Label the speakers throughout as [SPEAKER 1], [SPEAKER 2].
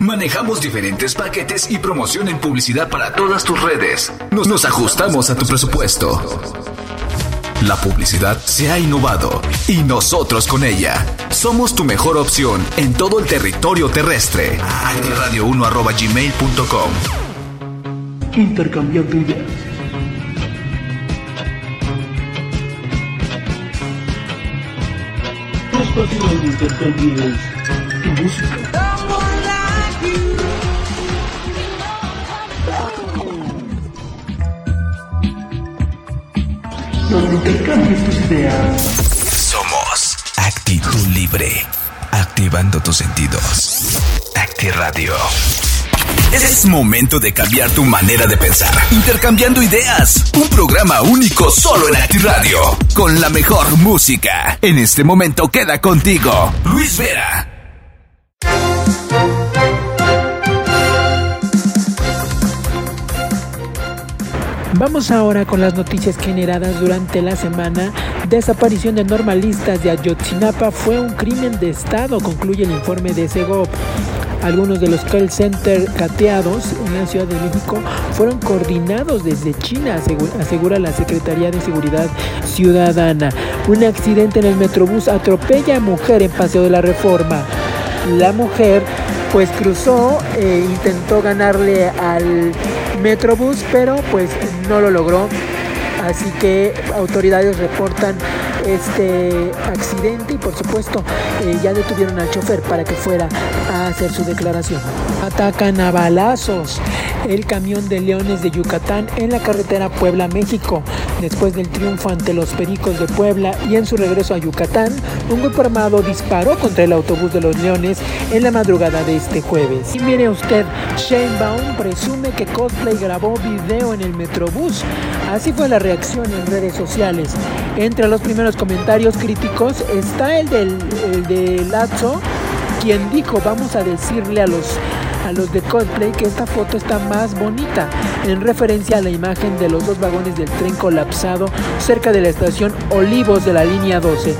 [SPEAKER 1] Manejamos diferentes paquetes y promoción en publicidad para todas tus redes. Nos, ajustamos a tu presupuesto. La publicidad se ha innovado y nosotros con ella. Somos tu mejor opción en todo el territorio terrestre. Radio1.gmail.com
[SPEAKER 2] Intercambiando ideas. Tu música. Donde tus ideas.
[SPEAKER 1] Somos Actitud Libre. Activando tus sentidos. Acti Radio. Es momento de cambiar tu manera de pensar. Intercambiando ideas. Un programa único solo en Acti Radio. Con la mejor música. En este momento queda contigo, Luis Vera.
[SPEAKER 3] Vamos ahora con las noticias generadas durante la semana. Desaparición de normalistas de Ayotzinapa fue un crimen de Estado, concluye el informe de Segov. Algunos de los call center cateados en la Ciudad de México fueron coordinados desde China, asegura la Secretaría de Seguridad Ciudadana. Un accidente en el Metrobús atropella a mujer en Paseo de la Reforma. La mujer pues cruzó e intentó ganarle al Metrobús, pero pues no lo logró. Así que autoridades reportan este accidente y por supuesto eh, ya detuvieron al chofer para que fuera a hacer su declaración. Atacan a balazos el camión de Leones de Yucatán en la carretera Puebla-México. Después del triunfo ante los Pericos de Puebla y en su regreso a Yucatán, un grupo armado disparó contra el autobús de los Leones en la madrugada de este jueves. Y mire usted, Shane Baum presume que Cosplay grabó video en el Metrobús. Así fue la reacción en redes sociales. Entre los primeros comentarios críticos está el del el de Lazo, quien dijo, vamos a decirle a los a los de Coldplay que esta foto está más bonita, en referencia a la imagen de los dos vagones del tren colapsado cerca de la estación Olivos de la línea 12.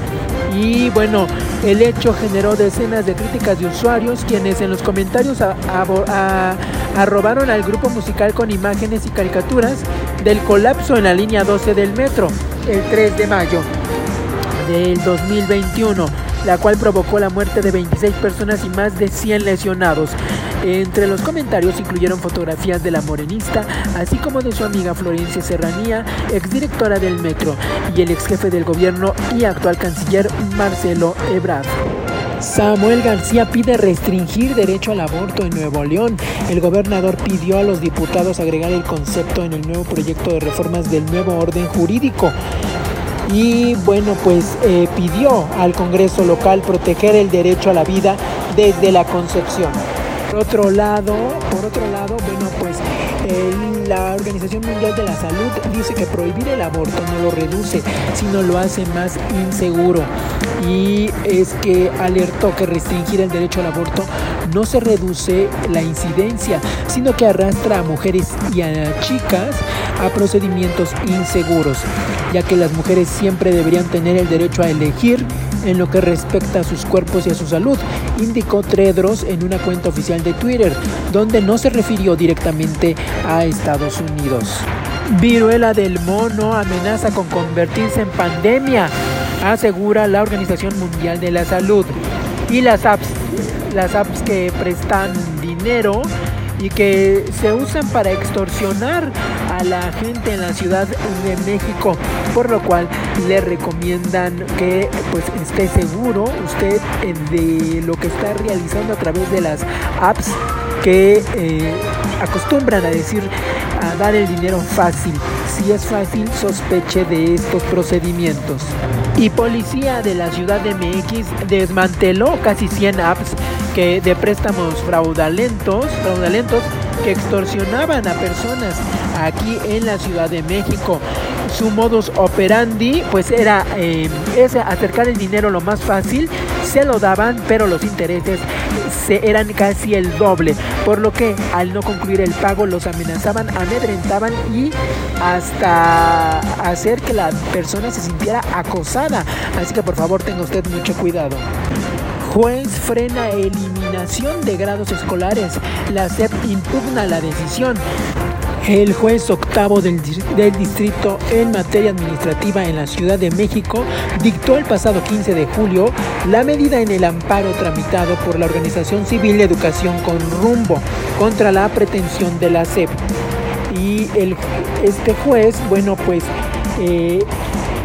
[SPEAKER 3] Y bueno, el hecho generó decenas de críticas de usuarios quienes en los comentarios arrobaron al grupo musical con imágenes y caricaturas del colapso en la línea 12 del metro el 3 de mayo del 2021 la cual provocó la muerte de 26 personas y más de 100 lesionados. Entre los comentarios incluyeron fotografías de la morenista, así como de su amiga Florencia Serranía, exdirectora del metro, y el ex jefe del gobierno y actual canciller Marcelo Ebrard. Samuel García pide restringir derecho al aborto en Nuevo León. El gobernador pidió a los diputados agregar el concepto en el nuevo proyecto de reformas del nuevo orden jurídico y bueno pues eh, pidió al Congreso local proteger el derecho a la vida desde la concepción. Por otro lado, por otro lado, bueno pues la Organización Mundial de la Salud dice que prohibir el aborto no lo reduce, sino lo hace más inseguro. Y es que alertó que restringir el derecho al aborto no se reduce la incidencia, sino que arrastra a mujeres y a chicas a procedimientos inseguros, ya que las mujeres siempre deberían tener el derecho a elegir en lo que respecta a sus cuerpos y a su salud, indicó Tredros en una cuenta oficial de Twitter, donde no se refirió directamente a Estados Unidos. Viruela del mono amenaza con convertirse en pandemia, asegura la Organización Mundial de la Salud. Y las apps, las apps que prestan dinero y que se usan para extorsionar a la gente en la Ciudad de México, por lo cual le recomiendan que pues esté seguro usted de lo que está realizando a través de las apps que eh, acostumbran a decir a dar el dinero fácil. Si es fácil, sospeche de estos procedimientos. Y policía de la ciudad de MX desmanteló casi 100 apps de préstamos fraudulentos, fraudulentos que extorsionaban a personas aquí en la Ciudad de México. Su modus operandi pues era eh, acercar el dinero lo más fácil, se lo daban, pero los intereses se, eran casi el doble, por lo que al no concluir el pago los amenazaban, amedrentaban y hasta hacer que la persona se sintiera acosada. Así que por favor tenga usted mucho cuidado. Juez frena eliminación de grados escolares. La SEP impugna la decisión. El juez octavo del, del, distrito en materia administrativa en la Ciudad de México dictó el pasado 15 de julio la medida en el amparo tramitado por la Organización Civil de Educación con rumbo contra la pretensión de la SEP. Y el, este juez, bueno, pues eh,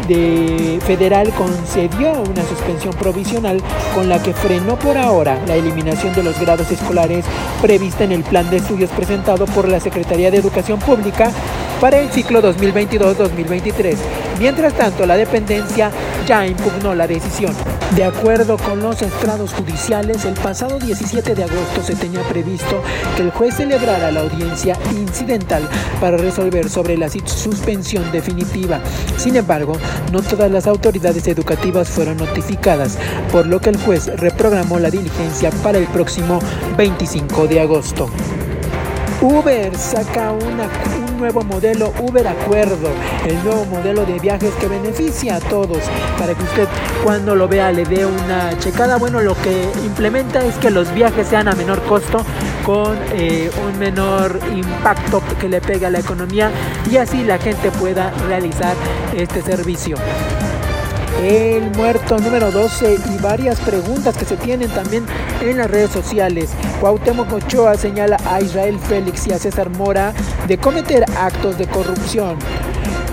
[SPEAKER 3] de federal concedió una suspensión provisional con la que frenó por ahora la eliminación de los grados escolares prevista en el plan de estudios presentado por la Secretaría de Educación Pública para el ciclo 2022-2023. Mientras tanto, la dependencia ya impugnó la decisión. De acuerdo con los estrados judiciales, el pasado 17 de agosto se tenía previsto que el juez celebrara la audiencia incidental para resolver sobre la suspensión definitiva. Sin embargo, no todas las autoridades educativas fueron notificadas, por lo que el juez reprogramó la diligencia para el próximo 25 de agosto. Uber saca un nuevo modelo Uber Acuerdo, el nuevo modelo de viajes que beneficia a todos para que usted cuando lo vea le dé una checada. Bueno, lo que implementa es que los viajes sean a menor costo con eh, un menor impacto que le pegue a la economía y así la gente pueda realizar este servicio el muerto número 12 y varias preguntas que se tienen también en las redes sociales. Cuauhtémoc Ochoa señala a Israel Félix y a César Mora de cometer actos de corrupción.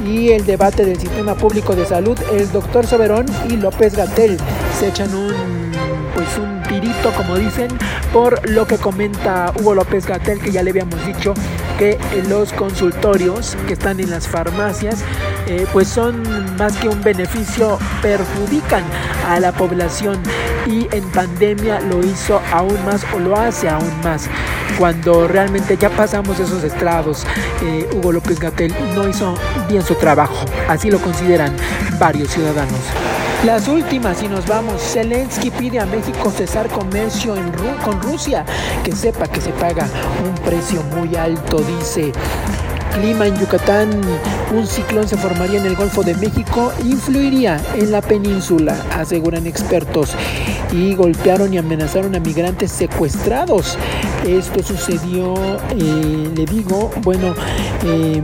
[SPEAKER 3] Y el debate del sistema público de salud, el doctor Soberón y López Gatel se echan un pues un tirito como dicen por lo que comenta Hugo López Gatel que ya le habíamos dicho que los consultorios que están en las farmacias pues son más que un beneficio, perjudican a la población y en pandemia lo hizo aún más o lo hace aún más. Cuando realmente ya pasamos esos estrados, eh, Hugo López Gatel no hizo bien su trabajo, así lo consideran varios ciudadanos. Las últimas, y nos vamos, Zelensky pide a México cesar comercio con Rusia, que sepa que se paga un precio muy alto, dice. Clima en Yucatán, un ciclón se formaría en el Golfo de México, influiría en la península, aseguran expertos, y golpearon y amenazaron a migrantes secuestrados. Esto sucedió, eh, le digo, bueno, eh,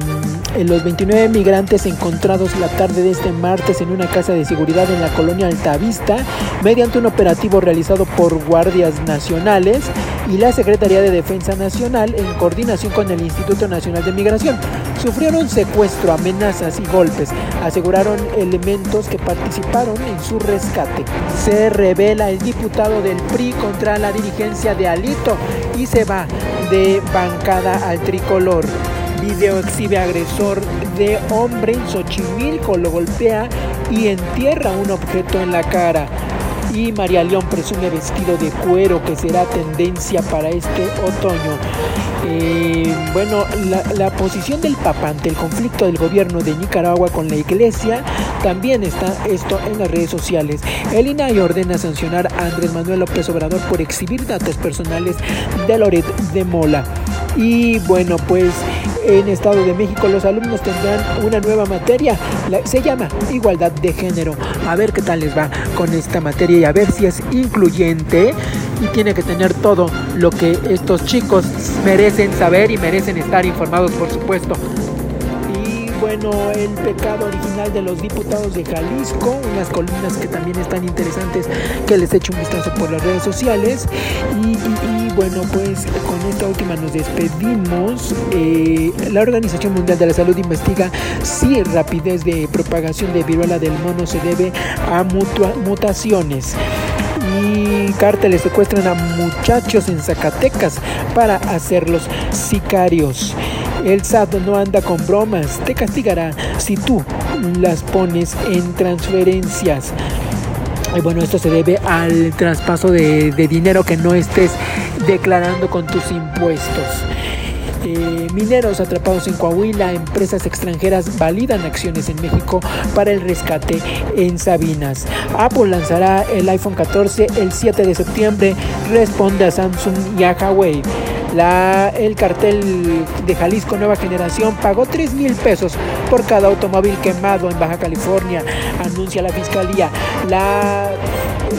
[SPEAKER 3] los 29 migrantes encontrados la tarde de este martes en una casa de seguridad en la colonia Altavista, mediante un operativo realizado por guardias nacionales y la Secretaría de Defensa Nacional en coordinación con el Instituto Nacional de Migración. Sufrieron secuestro, amenazas y golpes, aseguraron elementos que participaron en su rescate. Se revela el diputado del PRI contra la dirigencia de Alito y se va de bancada al tricolor. Video exhibe agresor de hombre en Xochimilco, lo golpea y entierra un objeto en la cara. Y María León presume vestido de cuero que será tendencia para este otoño. Eh, bueno, la, posición del Papa ante el conflicto del gobierno de Nicaragua con la iglesia también está esto en las redes sociales. El INAI ordena sancionar a Andrés Manuel López Obrador por exhibir datos personales de Loret de Mola. Y bueno, pues en Estado de México. Los alumnos tendrán una nueva materia, se llama igualdad de género. A ver qué tal les va con esta materia y a ver si es incluyente y tiene que tener todo lo que estos chicos merecen saber y merecen estar informados, por supuesto bueno, el pecado original de los diputados de Jalisco, unas columnas que también están interesantes que les echo un vistazo por las redes sociales. Y, bueno, pues con esta última nos despedimos. Eh, la Organización Mundial de la Salud investiga si rapidez de propagación de viruela del mono se debe a mutaciones y cárteles secuestran a muchachos en Zacatecas para hacerlos sicarios. El SAT no anda con bromas, te castigará si tú las pones en transferencias. Y bueno, esto se debe al traspaso de, dinero que no estés declarando con tus impuestos. Eh, mineros atrapados en Coahuila, empresas extranjeras validan acciones en México para el rescate en Sabinas. Apple lanzará el iPhone 14 el 7 de septiembre, responde a Samsung y a Huawei. La, el cartel de Jalisco Nueva Generación pagó 3 mil pesos por cada automóvil quemado en Baja California, anuncia la fiscalía. La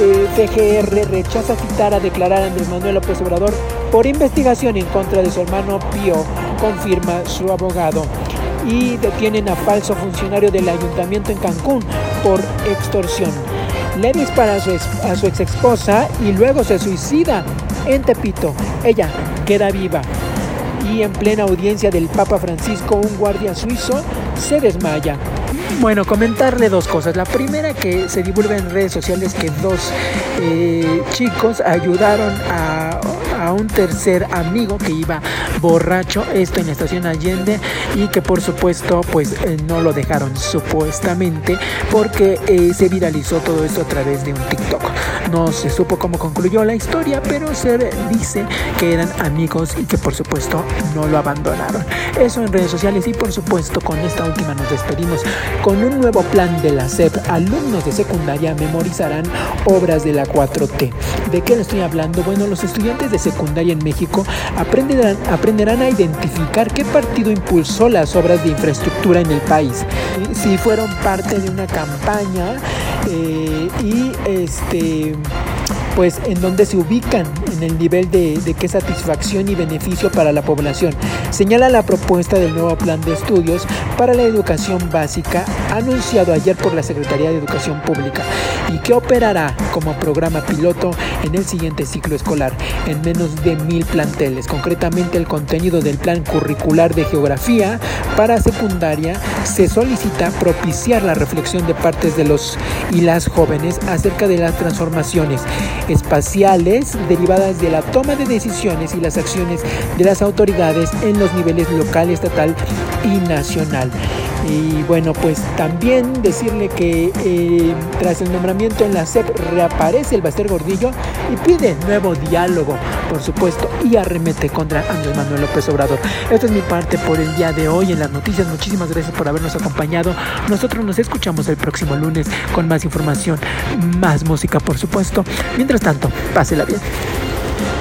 [SPEAKER 3] eh, rechaza citar a declarar a Andrés Manuel López Obrador por investigación en contra de su hermano Pío, confirma su abogado. Y detienen a falso funcionario del ayuntamiento en Cancún por extorsión. Le dispara a su, ex esposa y luego se suicida en Tepito. Ella queda viva. Y en plena audiencia del Papa Francisco, un guardia suizo se desmaya. Bueno, comentarle dos cosas. La primera que se divulga en redes sociales que dos eh, chicos ayudaron a, un tercer amigo que iba borracho, esto en la estación Allende, y que por supuesto pues eh, no lo dejaron supuestamente porque eh, se viralizó todo esto a través de un TikTok. No se supo cómo concluyó la historia, pero se dice que eran amigos y que por supuesto no lo abandonaron. Eso en redes sociales y por supuesto con esta última nos despedimos con un nuevo plan de la SEP, alumnos de secundaria memorizarán obras de la 4T. ¿De qué le estoy hablando? Bueno, los estudiantes de secundaria en México aprenderán, aprenderán a identificar qué partido impulsó las obras de infraestructura en el país. Si fueron parte de una campaña eh, y este pues en donde se ubican en el nivel de, de qué satisfacción y beneficio para la población. Señala la propuesta del nuevo plan de estudios para la educación básica anunciado ayer por la Secretaría de Educación Pública y que operará como programa piloto en el siguiente ciclo escolar en menos de mil planteles. Concretamente el contenido del plan curricular de geografía para secundaria se solicita propiciar la reflexión de partes de los y las jóvenes acerca de las transformaciones espaciales derivadas de la toma de decisiones y las acciones de las autoridades en los niveles local, estatal y nacional. Y bueno, pues también decirle que eh, tras el nombramiento en la CEP reaparece el Baster Gordillo y pide nuevo diálogo, por supuesto, y arremete contra Andrés Manuel López Obrador. Esta es mi parte por el día de hoy en las noticias. Muchísimas gracias por habernos acompañado. Nosotros nos escuchamos el próximo lunes con más información, más música, por supuesto. Mientras tanto, pásela bien.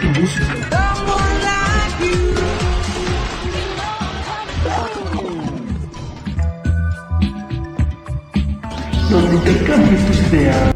[SPEAKER 2] tu música. donde intercambies tus ideas.